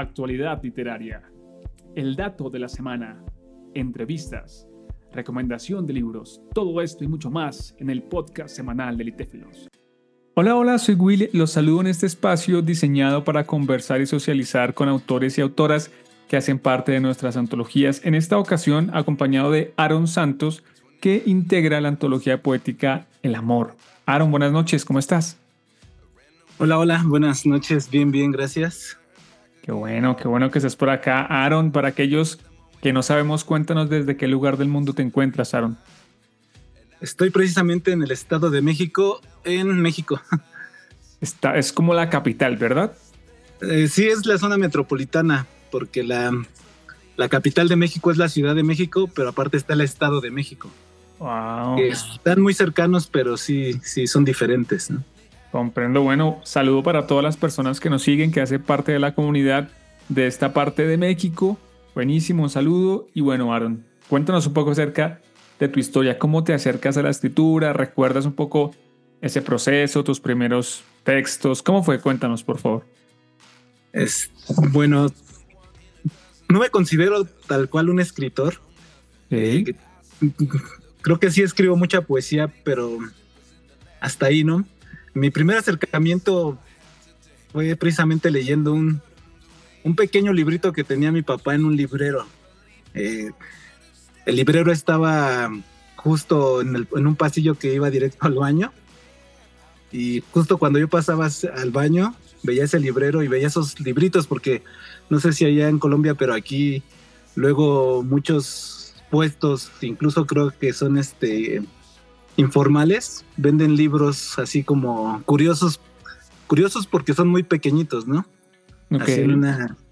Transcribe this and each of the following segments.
actualidad literaria, el dato de la semana, entrevistas, recomendación de libros, todo esto y mucho más en el podcast semanal de Litéfilos. Hola, hola, soy Will, los saludo en este espacio diseñado para conversar y socializar con autores y autoras que hacen parte de nuestras antologías, en esta ocasión acompañado de Aaron Santos, que integra la antología poética El Amor. Aaron, buenas noches, ¿cómo estás? Hola, hola, buenas noches, bien, bien, gracias. Qué bueno, qué bueno que estés por acá. Aaron, para aquellos que no sabemos, cuéntanos desde qué lugar del mundo te encuentras, Aaron. Estoy precisamente en el Estado de México, en México. Está, es como la capital, ¿verdad? Eh, sí, es la zona metropolitana, porque la, la capital de México es la Ciudad de México, pero aparte está el Estado de México. Wow. están muy cercanos, pero sí, sí son diferentes. ¿no? Comprendo. Bueno, saludo para todas las personas que nos siguen, que hacen parte de la comunidad de esta parte de México. Buenísimo, un saludo. Y bueno, Aaron, cuéntanos un poco acerca de tu historia. ¿Cómo te acercas a la escritura? ¿Recuerdas un poco ese proceso, tus primeros textos? ¿Cómo fue? Cuéntanos, por favor. Es, bueno, no me considero tal cual un escritor. Eh, creo que sí escribo mucha poesía, pero hasta ahí, ¿no? Mi primer acercamiento fue precisamente leyendo un, un pequeño librito que tenía mi papá en un librero. Eh, el librero estaba justo en, el, en, un pasillo que iba directo al baño. Y justo cuando yo pasaba al baño, veía ese librero y veía esos libritos, porque no sé si allá en Colombia, pero aquí luego muchos puestos, incluso creo que son este informales venden libros así como curiosos, curiosos porque son muy pequeñitos, ¿no? Así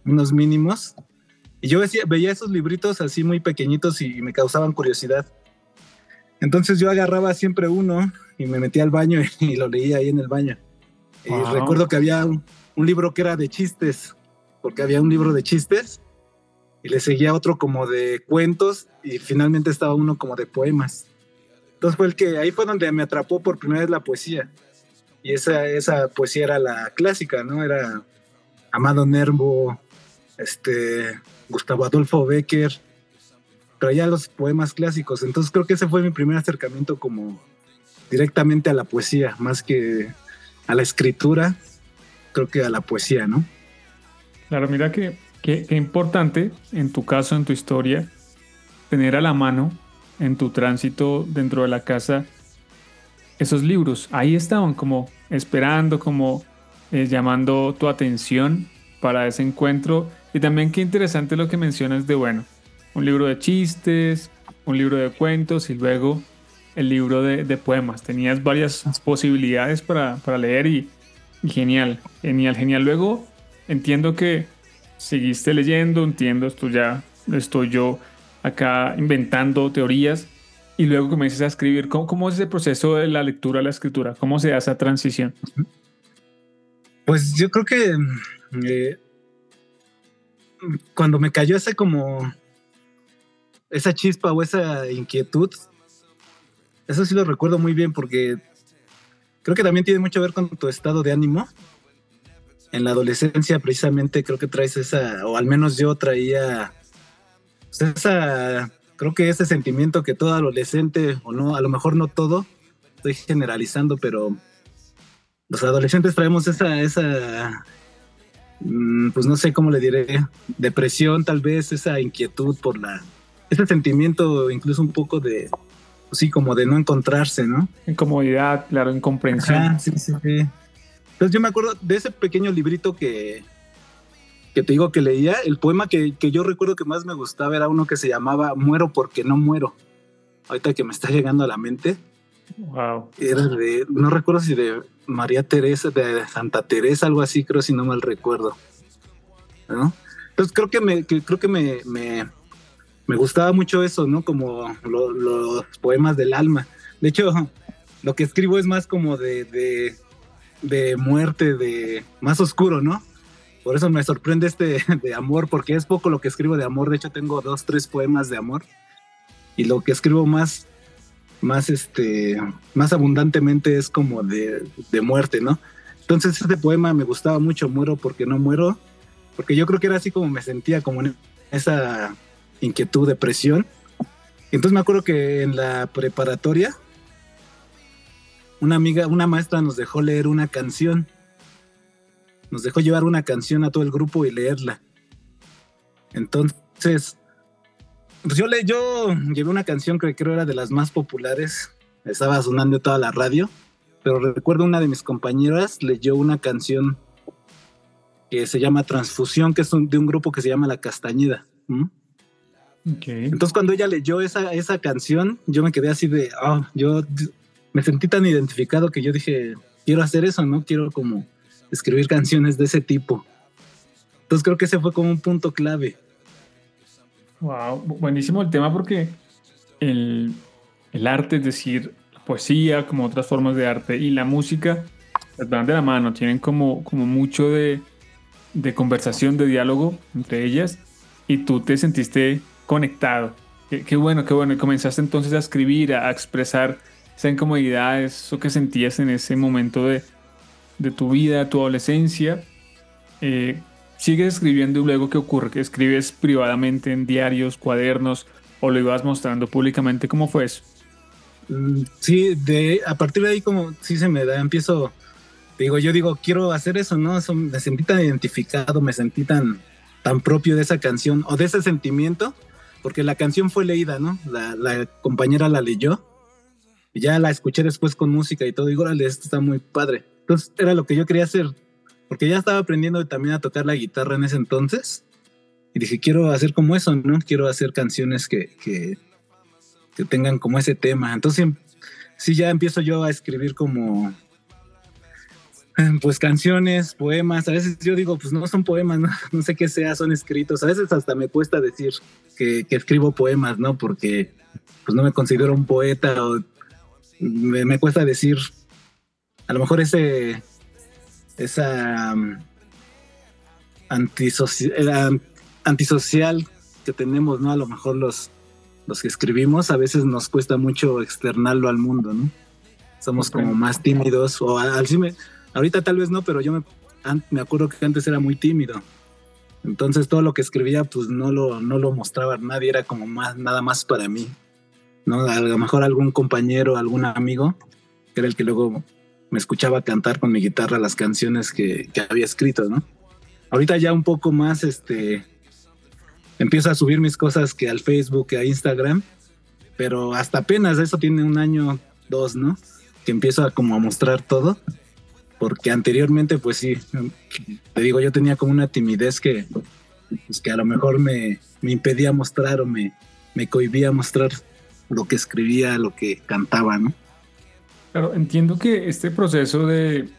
unos mínimos. Y yo veía esos libritos así muy pequeñitos y me causaban curiosidad. Entonces yo agarraba siempre uno y me metía al baño y lo leía ahí en el baño. Y recuerdo que había un, un, libro que era de chistes, porque había un libro de chistes y le seguía otro como de cuentos y finalmente estaba uno como de poemas. Entonces fue el que ahí fue donde me atrapó por primera vez la poesía. Y esa, esa poesía era la clásica, ¿no? Era Amado Nervo, este, Gustavo Adolfo Becker, ya los poemas clásicos. Entonces creo que ese fue mi primer acercamiento como directamente a la poesía, más que a la escritura, creo que a la poesía, ¿no? Claro, mira que, que, que importante en tu caso, en tu historia, tener a la mano en tu tránsito dentro de la casa esos libros. Ahí estaban como esperando, como eh, llamando tu atención para ese encuentro. Y también qué interesante lo que mencionas de, bueno, un libro de chistes, un libro de cuentos y luego el libro de, poemas. Tenías varias posibilidades para, leer y, y, genial, genial, genial. Luego entiendo que seguiste leyendo, entiendo, esto ya estoy yo acá inventando teorías y luego comienzas a escribir. ¿Cómo, ¿Cómo, es ese proceso de la lectura a la escritura? ¿Cómo se da esa transición? Pues yo creo que eh, cuando me cayó esa como esa chispa o esa inquietud, eso sí lo recuerdo muy bien porque creo que también tiene mucho que ver con tu estado de ánimo. En la adolescencia precisamente creo que traes esa, o al menos yo traía esa, creo que ese sentimiento que todo adolescente, o no, a lo mejor no todo, estoy generalizando, pero los adolescentes traemos esa, esa, mm, pues no sé cómo le diré, depresión tal vez, esa inquietud por la, ese sentimiento incluso un poco de, pues sí, como de no encontrarse, ¿no? Incomodidad, claro, incomprensión. sí, sí, sí. Entonces yo me acuerdo de ese pequeño librito que, que te digo que leía, el poema que, que, yo recuerdo que más me gustaba era uno que se llamaba Muero porque no muero. Ahorita que me está llegando a la mente. Wow. Era de, no recuerdo si de María Teresa, de Santa Teresa, algo así, creo si no mal recuerdo. ¿No? Entonces creo que me, que, creo que me, me, me, gustaba mucho eso, ¿no? Como lo, los poemas del alma. De hecho, lo que escribo es más como de, de, de muerte, de más oscuro, ¿no? Por eso me sorprende este de amor, porque es poco lo que escribo de amor. De hecho, tengo dos, tres poemas de amor. Y lo que escribo más, más, este, más abundantemente es como de, de muerte, ¿no? Entonces este poema me gustaba mucho, muero porque no muero. porque yo creo que era así como me sentía, como en esa inquietud, depresión. Entonces me acuerdo que en la preparatoria, una amiga, una maestra nos dejó leer una canción. Nos dejó llevar una canción a todo el grupo y leerla. Entonces, pues yo, le, yo llevé una canción que creo era de las más populares. Estaba sonando toda la radio. Pero recuerdo una de mis compañeras leyó una canción que se llama Transfusión, que es de un grupo que se llama La Castañeda. Entonces cuando ella leyó esa, esa canción, yo me quedé así de, ah, yo me sentí tan identificado que yo dije, quiero hacer eso, ¿no? Quiero como escribir canciones de ese tipo. Entonces creo que ese fue como un punto clave. Wow, buenísimo el tema porque el, el arte, es decir, la poesía, como otras formas de arte y la música, van de la mano, tienen como, como mucho de, de conversación, de diálogo entre ellas y tú te sentiste conectado. Qué, bueno, qué bueno. Y comenzaste entonces a escribir, a, expresar esa incomodidad, eso que sentías en ese momento de, de tu vida, tu adolescencia. Eh, ¿Sigues escribiendo y luego qué ocurre? ¿Que escribes privadamente en diarios, cuadernos o lo ibas mostrando públicamente? ¿Cómo fue eso? Mm, sí, de, a partir de ahí como sí se me da, empiezo, digo, yo digo, quiero hacer eso, ¿no? me sentí tan identificado, me sentí tan, tan propio de esa canción o de ese sentimiento porque la canción fue leída, ¿no? La, compañera la leyó, y ya la escuché después con música y todo, digo, órale, esto está muy padre. Entonces era lo que yo quería hacer, porque ya estaba aprendiendo también a tocar la guitarra en ese entonces, y dije, quiero hacer como eso, ¿no? Quiero hacer canciones que, que, que tengan como ese tema. Entonces, sí, ya empiezo yo a escribir como pues canciones, poemas, a veces yo digo, pues no son poemas, no, sé qué sea, son escritos, a veces hasta me cuesta decir que, escribo poemas, ¿no? Porque pues no me considero un poeta o me, cuesta decir, a lo mejor ese, esa um, antisocial, antisocial que tenemos, ¿no? A lo mejor los, los que escribimos, a veces nos cuesta mucho externarlo al mundo, ¿no? Somos como más tímidos o al, Ahorita tal vez no, pero yo me, me acuerdo que antes era muy tímido. Entonces todo lo que escribía pues no lo, no lo mostraba a nadie, era como más, nada más para mí. ¿no? A lo mejor algún compañero, algún amigo, que era el que luego me escuchaba cantar con mi guitarra las canciones que, que había escrito, ¿no? Ahorita ya un poco más, este, empiezo a subir mis cosas que al Facebook, que a Instagram, pero hasta apenas eso tiene un año, dos, ¿no? Que empiezo a como a mostrar todo porque anteriormente pues sí, te digo, yo tenía como una timidez que, pues, que a lo mejor me, me impedía mostrar o me, me cohibía mostrar lo que escribía, lo que cantaba, ¿no? Claro, entiendo que este proceso de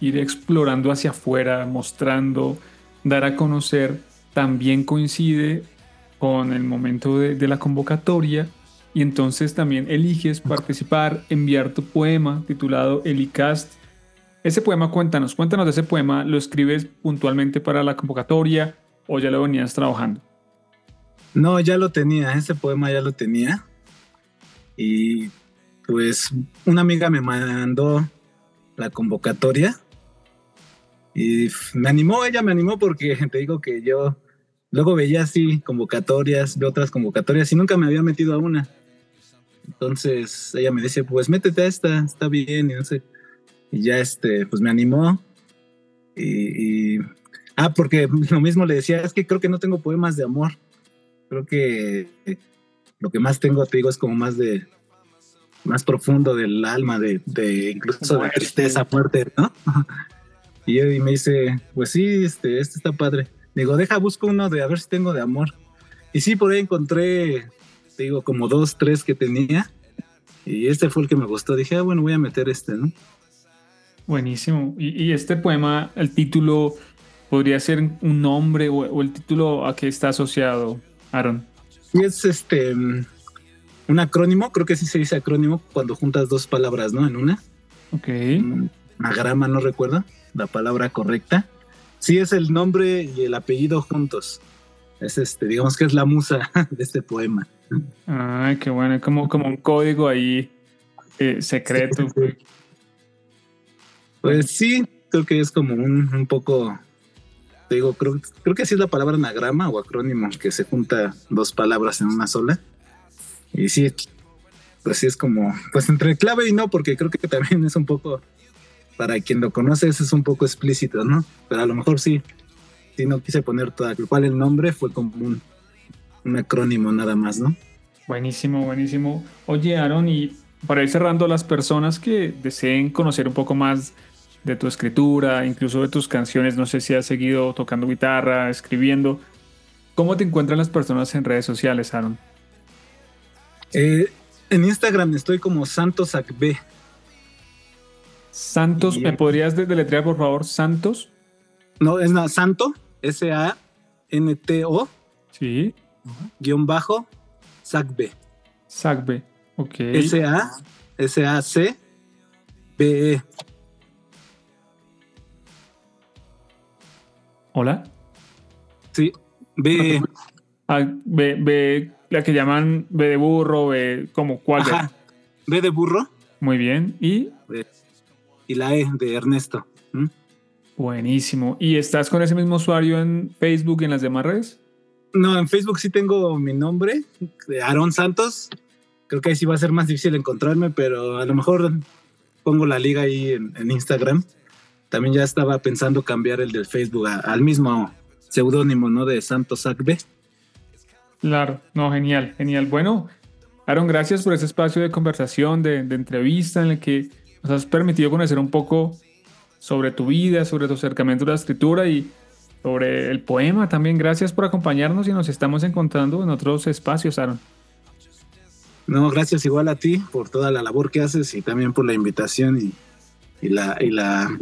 ir explorando hacia afuera, mostrando, dar a conocer, también coincide con el momento de, la convocatoria y entonces también eliges participar, enviar tu poema titulado Elicast ese poema, cuéntanos, cuéntanos de ese poema. ¿Lo escribes puntualmente para la convocatoria o ya lo venías trabajando? No, ya lo tenía, ese poema ya lo tenía. Y pues una amiga me mandó la convocatoria y me animó, ella me animó porque te digo que yo luego veía así convocatorias, de otras convocatorias y nunca me había metido a una. Entonces ella me dice, pues métete a esta, está bien, y no sé y ya este, pues me animó. Y, ah, porque lo mismo le decía, es que creo que no tengo poemas de amor. Creo que lo que más tengo, te digo, es como más de, más profundo del alma, de, de incluso de tristeza, fuerte, ¿no? Y, y me dice, pues sí, este, este está padre. Digo, deja, busco uno de a ver si tengo de amor. Y sí, por ahí encontré, te digo, como dos, tres que tenía. Y este fue el que me gustó. Dije, ah, bueno, voy a meter este, ¿no? Buenísimo. Y, este poema, el título, podría ser un nombre o, el título a qué está asociado, Aaron. Es este un acrónimo, creo que sí se dice acrónimo cuando juntas dos palabras, ¿no? En una. Ok. Anagrama, no recuerdo la palabra correcta. Sí es el nombre y el apellido juntos. Es este, digamos que es la musa de este poema. Ay, qué bueno, como, como un código ahí eh, secreto. Pues sí, creo que es como un, un poco te digo, creo, creo que así es la palabra anagrama o acrónimo, que se junta dos palabras en una sola. Y sí, pues sí es como, pues entre clave y no, porque creo que también es un poco, para quien lo conoce, es un poco explícito, ¿no? Pero a lo mejor sí, sí no quise poner toda, cual el nombre fue como un, un acrónimo nada más, ¿no? Buenísimo, buenísimo. Oye, Aaron, y para ir cerrando, las personas que deseen conocer un poco más de tu escritura, incluso de tus canciones, no sé si has seguido tocando guitarra, escribiendo, ¿cómo te encuentran las personas en redes sociales, Aaron? Eh, en Instagram estoy como Santos Acb. Santos, ¿me podrías deletrear por favor? Santos. No, es nada, Santo, S-A-N-T-O. Sí. Guión bajo, Sacbe. Sacbe, ok. S-A, S-A-C-B-E. Hola. Sí, B. Ah, B, B, la que llaman B de burro, B, como cuál. Ajá. B de burro. Muy bien. ¿Y? Y la E de Ernesto. ¿Mm? Buenísimo. ¿Y estás con ese mismo usuario en Facebook y en las demás redes? No, en Facebook sí tengo mi nombre, Aaron Santos. Creo que ahí sí va a ser más difícil encontrarme, pero a lo mejor pongo la liga ahí en, en Instagram también ya estaba pensando cambiar el del Facebook al mismo seudónimo, ¿no? De Santos Acbe. Claro, no, genial, genial. Bueno, Aaron, gracias por ese espacio de conversación, de, entrevista en el que nos has permitido conocer un poco sobre tu vida, sobre tu acercamiento a la escritura y sobre el poema también. Gracias por acompañarnos y nos estamos encontrando en otros espacios, Aaron. No, gracias igual a ti por toda la labor que haces y también por la invitación y, la, y la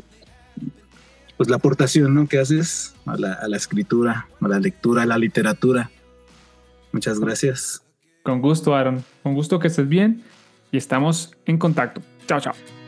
pues la aportación ¿no? que haces a la, a la escritura, a la lectura, a la literatura. Muchas gracias. Con gusto, Aaron. Con gusto que estés bien y estamos en contacto. Chao, chao.